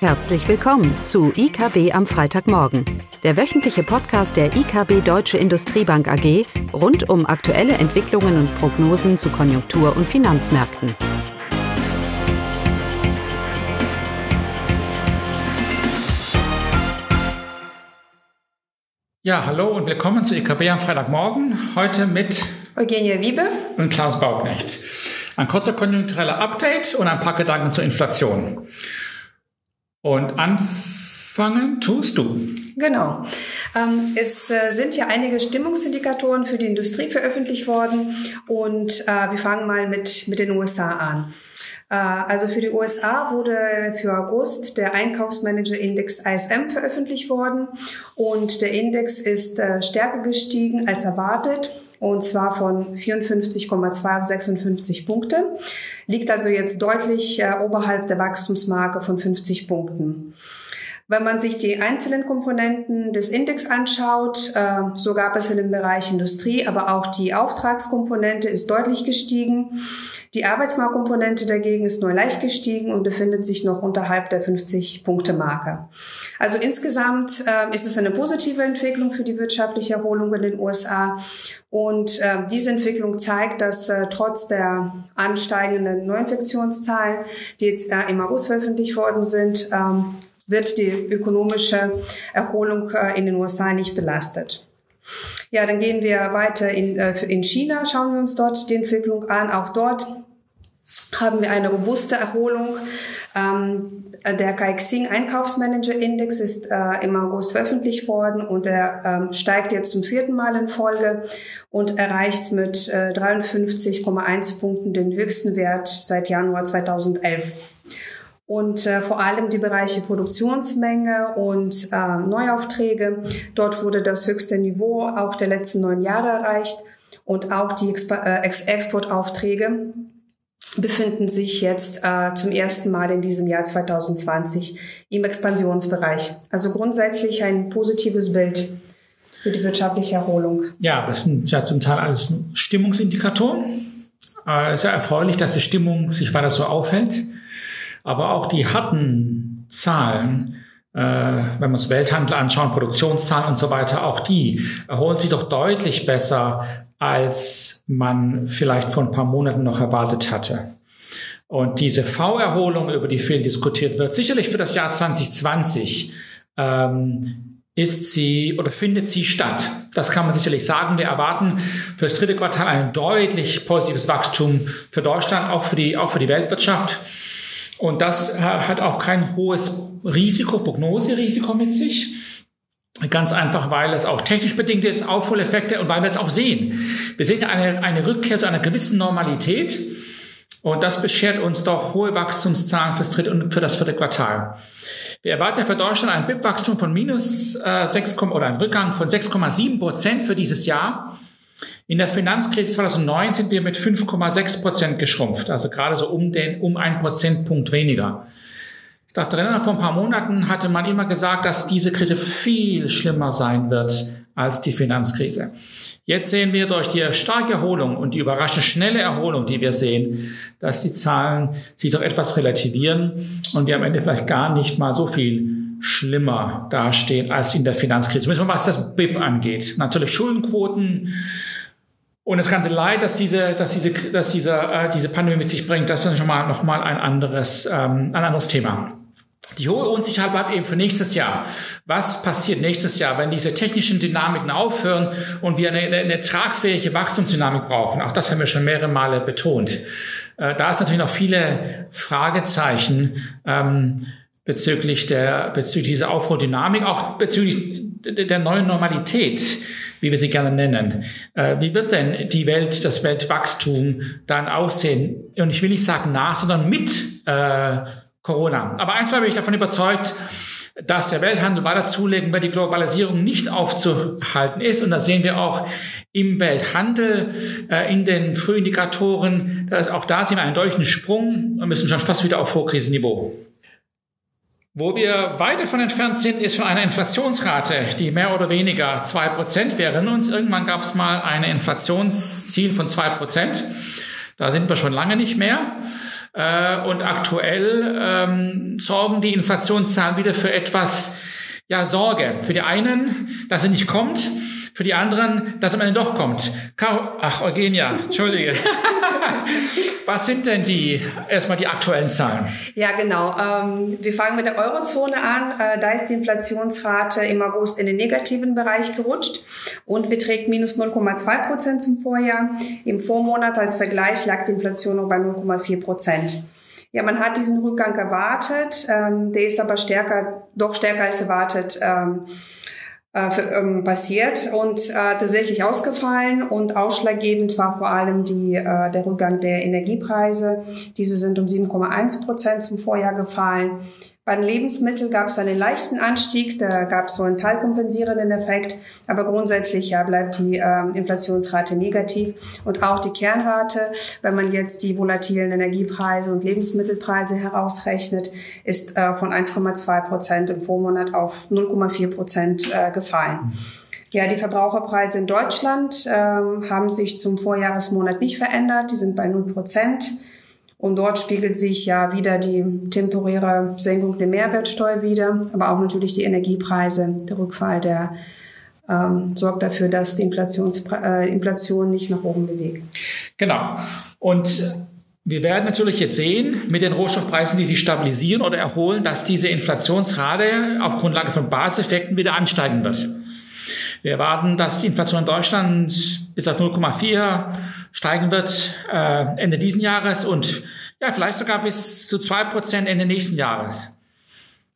Herzlich willkommen zu IKB am Freitagmorgen, der wöchentliche Podcast der IKB Deutsche Industriebank AG rund um aktuelle Entwicklungen und Prognosen zu Konjunktur- und Finanzmärkten. Ja, hallo und willkommen zu IKB am Freitagmorgen. Heute mit Eugenia Wiebe und Klaus Bauknecht. Ein kurzer konjunktureller Update und ein paar Gedanken zur Inflation. Und anfangen tust du. Genau. Ähm, es äh, sind ja einige Stimmungsindikatoren für die Industrie veröffentlicht worden und äh, wir fangen mal mit, mit den USA an. Äh, also für die USA wurde für August der Einkaufsmanager-Index ISM veröffentlicht worden und der Index ist stärker gestiegen als erwartet und zwar von 54,2 auf 56 Punkte, liegt also jetzt deutlich äh, oberhalb der Wachstumsmarke von 50 Punkten. Wenn man sich die einzelnen Komponenten des Index anschaut, äh, so gab es in dem Bereich Industrie, aber auch die Auftragskomponente ist deutlich gestiegen. Die Arbeitsmarktkomponente dagegen ist nur leicht gestiegen und befindet sich noch unterhalb der 50-Punkte-Marke. Also insgesamt äh, ist es eine positive Entwicklung für die wirtschaftliche Erholung in den USA. Und äh, diese Entwicklung zeigt, dass äh, trotz der ansteigenden Neuinfektionszahlen, die jetzt äh, im August veröffentlicht worden sind, ähm, wird die ökonomische Erholung äh, in den USA nicht belastet. Ja, dann gehen wir weiter in, äh, in China, schauen wir uns dort die Entwicklung an. Auch dort haben wir eine robuste Erholung. Ähm, der Kaixing Einkaufsmanager Index ist äh, im August veröffentlicht worden und er ähm, steigt jetzt zum vierten Mal in Folge und erreicht mit äh, 53,1 Punkten den höchsten Wert seit Januar 2011 und äh, vor allem die Bereiche Produktionsmenge und äh, Neuaufträge. Dort wurde das höchste Niveau auch der letzten neun Jahre erreicht und auch die Exp äh, Ex Exportaufträge befinden sich jetzt äh, zum ersten Mal in diesem Jahr 2020 im Expansionsbereich. Also grundsätzlich ein positives Bild für die wirtschaftliche Erholung. Ja, das sind ja zum Teil alles Stimmungsindikatoren. Äh, es ist ja erfreulich, dass die Stimmung sich weiter so aufhält. Aber auch die harten Zahlen, äh, wenn wir uns Welthandel anschauen, Produktionszahlen und so weiter, auch die erholen sich doch deutlich besser, als man vielleicht vor ein paar Monaten noch erwartet hatte. Und diese V-Erholung, über die viel diskutiert wird, sicherlich für das Jahr 2020, ähm, ist sie oder findet sie statt. Das kann man sicherlich sagen. Wir erwarten für das dritte Quartal ein deutlich positives Wachstum für Deutschland, auch für die, auch für die Weltwirtschaft. Und das hat auch kein hohes Risiko, Prognoserisiko mit sich. Ganz einfach, weil es auch technisch bedingt ist, Aufholeffekte und weil wir es auch sehen. Wir sehen eine, eine Rückkehr zu einer gewissen Normalität und das beschert uns doch hohe Wachstumszahlen fürs dritte und für das vierte Quartal. Wir erwarten für Deutschland ein BIP-Wachstum von minus äh, 6, oder einen Rückgang von 6,7 Prozent für dieses Jahr. In der Finanzkrise 2009 sind wir mit 5,6 Prozent geschrumpft, also gerade so um den, um ein Prozentpunkt weniger. Ich darf erinnern, vor ein paar Monaten hatte man immer gesagt, dass diese Krise viel schlimmer sein wird als die Finanzkrise. Jetzt sehen wir durch die starke Erholung und die überraschend schnelle Erholung, die wir sehen, dass die Zahlen sich doch etwas relativieren und wir am Ende vielleicht gar nicht mal so viel schlimmer dastehen als in der Finanzkrise. Zumindest was das BIP angeht. Natürlich Schuldenquoten, und das ganze Leid, dass diese, dass diese, dass diese, äh, diese Pandemie mit sich bringt, das ist schon mal noch mal ein anderes, ähm, ein anderes Thema. Die hohe Unsicherheit bleibt eben für nächstes Jahr. Was passiert nächstes Jahr, wenn diese technischen Dynamiken aufhören und wir eine, eine, eine tragfähige Wachstumsdynamik brauchen? Auch das haben wir schon mehrere Male betont. Äh, da ist natürlich noch viele Fragezeichen ähm, bezüglich der bezüglich dieser Aufruhdynamik, auch bezüglich der neuen Normalität wie wir sie gerne nennen. Äh, wie wird denn die Welt, das Weltwachstum dann aussehen? Und ich will nicht sagen nach, sondern mit äh, Corona. Aber eins bin ich davon überzeugt, dass der Welthandel weiter zulegen wird, die Globalisierung nicht aufzuhalten ist. Und das sehen wir auch im Welthandel, äh, in den Frühindikatoren. Dass auch da sehen wir einen deutlichen Sprung und müssen schon fast wieder auf Vorkrisenniveau. Wo wir weit davon entfernt sind, ist von einer Inflationsrate, die mehr oder weniger zwei Prozent wäre. uns irgendwann gab es mal ein Inflationsziel von zwei Prozent. Da sind wir schon lange nicht mehr. Äh, und aktuell ähm, sorgen die Inflationszahlen wieder für etwas ja, Sorge. Für die einen, dass sie nicht kommt, für die anderen, dass am Ende doch kommt. Caro, ach, Eugenia, Entschuldige. Was sind denn die, erstmal die aktuellen Zahlen? Ja, genau. Ähm, wir fangen mit der Eurozone an. Äh, da ist die Inflationsrate im August in den negativen Bereich gerutscht und beträgt minus 0,2 Prozent zum Vorjahr. Im Vormonat als Vergleich lag die Inflation noch bei 0,4 Prozent. Ja, man hat diesen Rückgang erwartet, ähm, der ist aber stärker, doch stärker als erwartet ähm, äh, ähm, passiert und äh, tatsächlich ausgefallen. Und ausschlaggebend war vor allem die, äh, der Rückgang der Energiepreise. Diese sind um 7,1 Prozent zum Vorjahr gefallen. Bei den Lebensmitteln gab es einen leichten Anstieg, da gab es so einen teilkompensierenden Effekt, aber grundsätzlich ja, bleibt die äh, Inflationsrate negativ und auch die Kernrate, wenn man jetzt die volatilen Energiepreise und Lebensmittelpreise herausrechnet, ist äh, von 1,2 Prozent im Vormonat auf 0,4 Prozent äh, gefallen. Ja, die Verbraucherpreise in Deutschland ähm, haben sich zum Vorjahresmonat nicht verändert, die sind bei 0 Prozent. Und dort spiegelt sich ja wieder die temporäre Senkung der Mehrwertsteuer wieder, aber auch natürlich die Energiepreise. Der Rückfall, der ähm, sorgt dafür, dass die äh, Inflation nicht nach oben bewegt. Genau. Und wir werden natürlich jetzt sehen, mit den Rohstoffpreisen, die sich stabilisieren oder erholen, dass diese Inflationsrate auf Grundlage von Baseffekten wieder ansteigen wird. Wir erwarten, dass die Inflation in Deutschland bis auf 0,4 steigen wird äh, Ende diesen Jahres und ja, vielleicht sogar bis zu zwei Prozent Ende nächsten Jahres.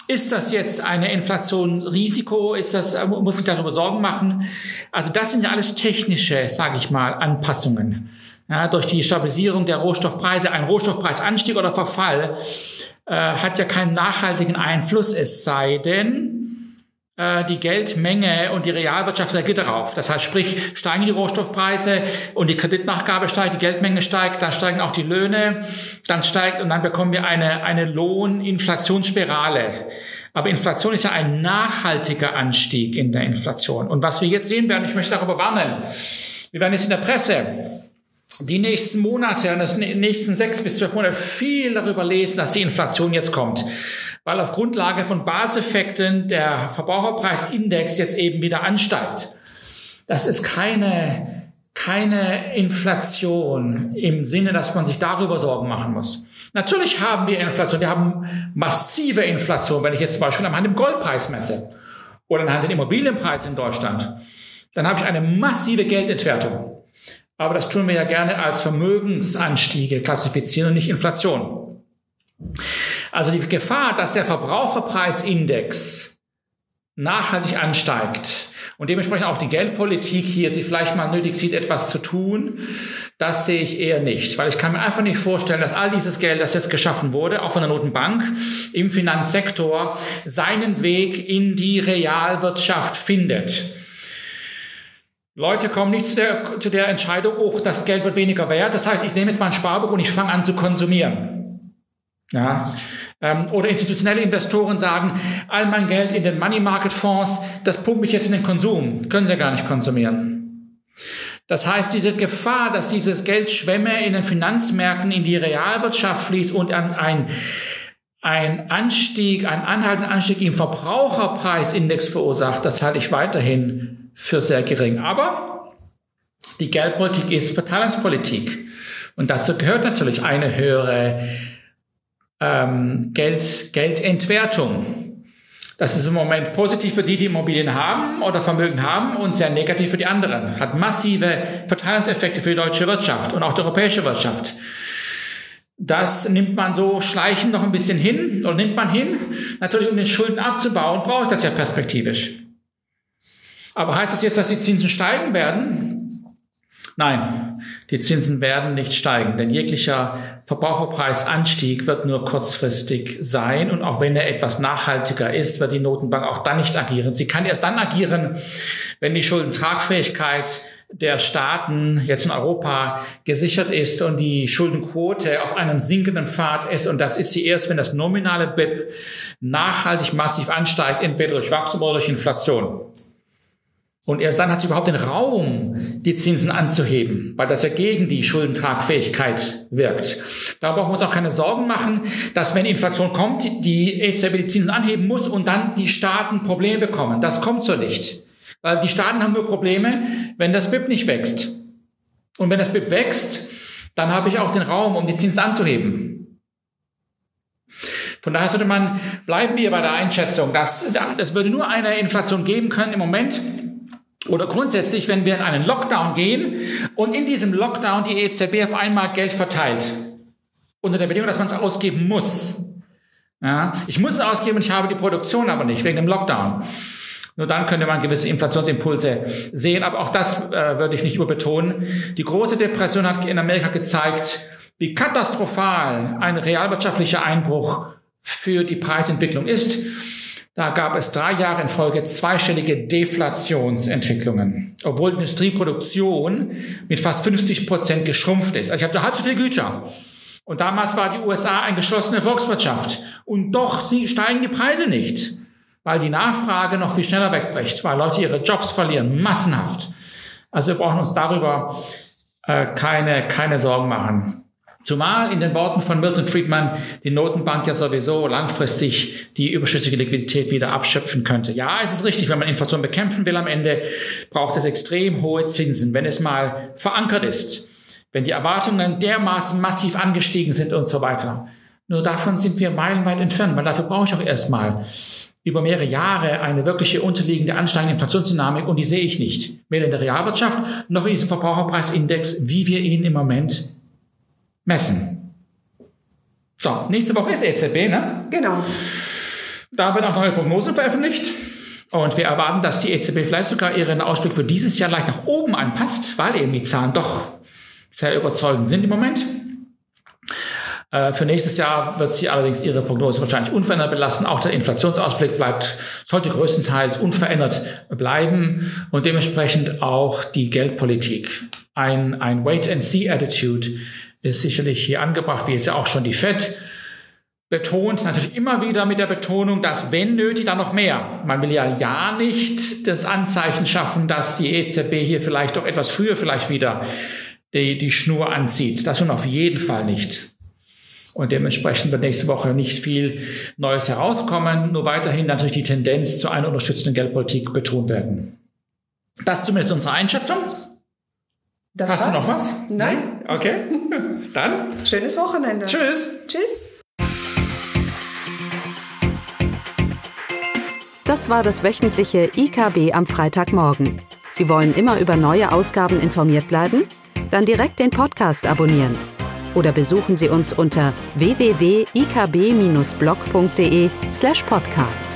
Ist das jetzt eine Inflation Risiko? Ist das, äh, muss ich darüber Sorgen machen? Also das sind ja alles technische, sage ich mal, Anpassungen. Ja, durch die Stabilisierung der Rohstoffpreise, ein Rohstoffpreisanstieg oder Verfall äh, hat ja keinen nachhaltigen Einfluss, es sei denn, die Geldmenge und die Realwirtschaft reagiert darauf. Das heißt, sprich, steigen die Rohstoffpreise und die Kreditnachgabe steigt, die Geldmenge steigt, dann steigen auch die Löhne, dann steigt und dann bekommen wir eine, eine Lohninflationsspirale. Aber Inflation ist ja ein nachhaltiger Anstieg in der Inflation. Und was wir jetzt sehen werden, ich möchte darüber warnen, wir werden jetzt in der Presse die nächsten Monate und die nächsten sechs bis zwölf Monate viel darüber lesen, dass die Inflation jetzt kommt weil auf Grundlage von Baseffekten der Verbraucherpreisindex jetzt eben wieder ansteigt. Das ist keine, keine Inflation im Sinne, dass man sich darüber Sorgen machen muss. Natürlich haben wir Inflation. Wir haben massive Inflation. Wenn ich jetzt zum Beispiel anhand dem Goldpreis messe oder anhand den Immobilienpreis in Deutschland, dann habe ich eine massive Geldentwertung. Aber das tun wir ja gerne als Vermögensanstiege klassifizieren und nicht Inflation. Also die Gefahr, dass der Verbraucherpreisindex nachhaltig ansteigt und dementsprechend auch die Geldpolitik hier sich vielleicht mal nötig sieht, etwas zu tun, das sehe ich eher nicht, weil ich kann mir einfach nicht vorstellen, dass all dieses Geld, das jetzt geschaffen wurde, auch von der Notenbank im Finanzsektor, seinen Weg in die Realwirtschaft findet. Leute kommen nicht zu der, zu der Entscheidung, oh, das Geld wird weniger wert. Das heißt, ich nehme jetzt mal ein Sparbuch und ich fange an zu konsumieren. Ja, ähm, oder institutionelle Investoren sagen, all mein Geld in den Money Market Fonds, das pumpt mich jetzt in den Konsum. Können sie ja gar nicht konsumieren. Das heißt, diese Gefahr, dass dieses Geld Schwämme in den Finanzmärkten in die Realwirtschaft fließt und an ein, ein Anstieg, ein anhaltender Anstieg im Verbraucherpreisindex verursacht, das halte ich weiterhin für sehr gering. Aber die Geldpolitik ist Verteilungspolitik. Und dazu gehört natürlich eine höhere ähm, Geld, Geldentwertung. Das ist im Moment positiv für die, die Immobilien haben oder Vermögen haben und sehr negativ für die anderen. Hat massive Verteilungseffekte für die deutsche Wirtschaft und auch die europäische Wirtschaft. Das nimmt man so schleichend noch ein bisschen hin oder nimmt man hin. Natürlich, um den Schulden abzubauen, brauche ich das ja perspektivisch. Aber heißt das jetzt, dass die Zinsen steigen werden? Nein, die Zinsen werden nicht steigen, denn jeglicher Verbraucherpreisanstieg wird nur kurzfristig sein und auch wenn er etwas nachhaltiger ist, wird die Notenbank auch dann nicht agieren. Sie kann erst dann agieren, wenn die Schuldentragfähigkeit der Staaten jetzt in Europa gesichert ist und die Schuldenquote auf einem sinkenden Pfad ist. Und das ist sie erst, wenn das nominale BIP nachhaltig massiv ansteigt, entweder durch Wachstum oder durch Inflation. Und erst dann hat sie überhaupt den Raum, die Zinsen anzuheben, weil das ja gegen die Schuldentragfähigkeit wirkt. Da brauchen wir uns auch keine Sorgen machen, dass wenn Inflation kommt, die EZB die Zinsen anheben muss und dann die Staaten Probleme bekommen. Das kommt so nicht. Weil die Staaten haben nur Probleme, wenn das BIP nicht wächst. Und wenn das BIP wächst, dann habe ich auch den Raum, um die Zinsen anzuheben. Von daher sollte man, bleiben wir bei der Einschätzung, dass es würde nur eine Inflation geben können im Moment, oder grundsätzlich, wenn wir in einen Lockdown gehen und in diesem Lockdown die EZB auf einmal Geld verteilt. Unter der Bedingung, dass man es ausgeben muss. Ja, ich muss es ausgeben ich habe die Produktion aber nicht wegen dem Lockdown. Nur dann könnte man gewisse Inflationsimpulse sehen. Aber auch das äh, würde ich nicht überbetonen. Die große Depression hat in Amerika gezeigt, wie katastrophal ein realwirtschaftlicher Einbruch für die Preisentwicklung ist. Da gab es drei Jahre in Folge zweistellige Deflationsentwicklungen, obwohl die Industrieproduktion mit fast 50 Prozent geschrumpft ist. Also ich habe halb so viel Güter. Und damals war die USA eine geschlossene Volkswirtschaft. Und doch steigen die Preise nicht, weil die Nachfrage noch viel schneller wegbricht, weil Leute ihre Jobs verlieren, massenhaft. Also wir brauchen uns darüber äh, keine, keine Sorgen machen. Zumal in den Worten von Milton Friedman die Notenbank ja sowieso langfristig die überschüssige Liquidität wieder abschöpfen könnte. Ja, es ist richtig, wenn man Inflation bekämpfen will am Ende, braucht es extrem hohe Zinsen, wenn es mal verankert ist, wenn die Erwartungen dermaßen massiv angestiegen sind und so weiter. Nur davon sind wir meilenweit entfernt, weil dafür brauche ich auch erstmal über mehrere Jahre eine wirkliche unterliegende ansteigende Inflationsdynamik und die sehe ich nicht. Weder in der Realwirtschaft noch in diesem Verbraucherpreisindex, wie wir ihn im Moment messen. So, nächste Woche ist EZB, ne? Genau. Da werden auch neue Prognosen veröffentlicht. Und wir erwarten, dass die EZB vielleicht sogar ihren Ausblick für dieses Jahr leicht nach oben anpasst, weil eben die Zahlen doch sehr überzeugend sind im Moment. Äh, für nächstes Jahr wird sie allerdings ihre Prognose wahrscheinlich unverändert belassen. Auch der Inflationsausblick bleibt, sollte größtenteils unverändert bleiben und dementsprechend auch die Geldpolitik. Ein, ein Wait-and-See-Attitude ist sicherlich hier angebracht, wie es ja auch schon die FED betont, natürlich immer wieder mit der Betonung, dass wenn nötig, dann noch mehr. Man will ja ja nicht das Anzeichen schaffen, dass die EZB hier vielleicht doch etwas früher vielleicht wieder die, die Schnur anzieht. Das nun auf jeden Fall nicht. Und dementsprechend wird nächste Woche nicht viel Neues herauskommen, nur weiterhin natürlich die Tendenz zu einer unterstützenden Geldpolitik betont werden. Das zumindest unsere Einschätzung. Das Hast war's? du noch was? Nein. Okay. Dann. Schönes Wochenende. Tschüss. Tschüss. Das war das wöchentliche IKB am Freitagmorgen. Sie wollen immer über neue Ausgaben informiert bleiben? Dann direkt den Podcast abonnieren. Oder besuchen Sie uns unter www.ikb-blog.de slash podcast.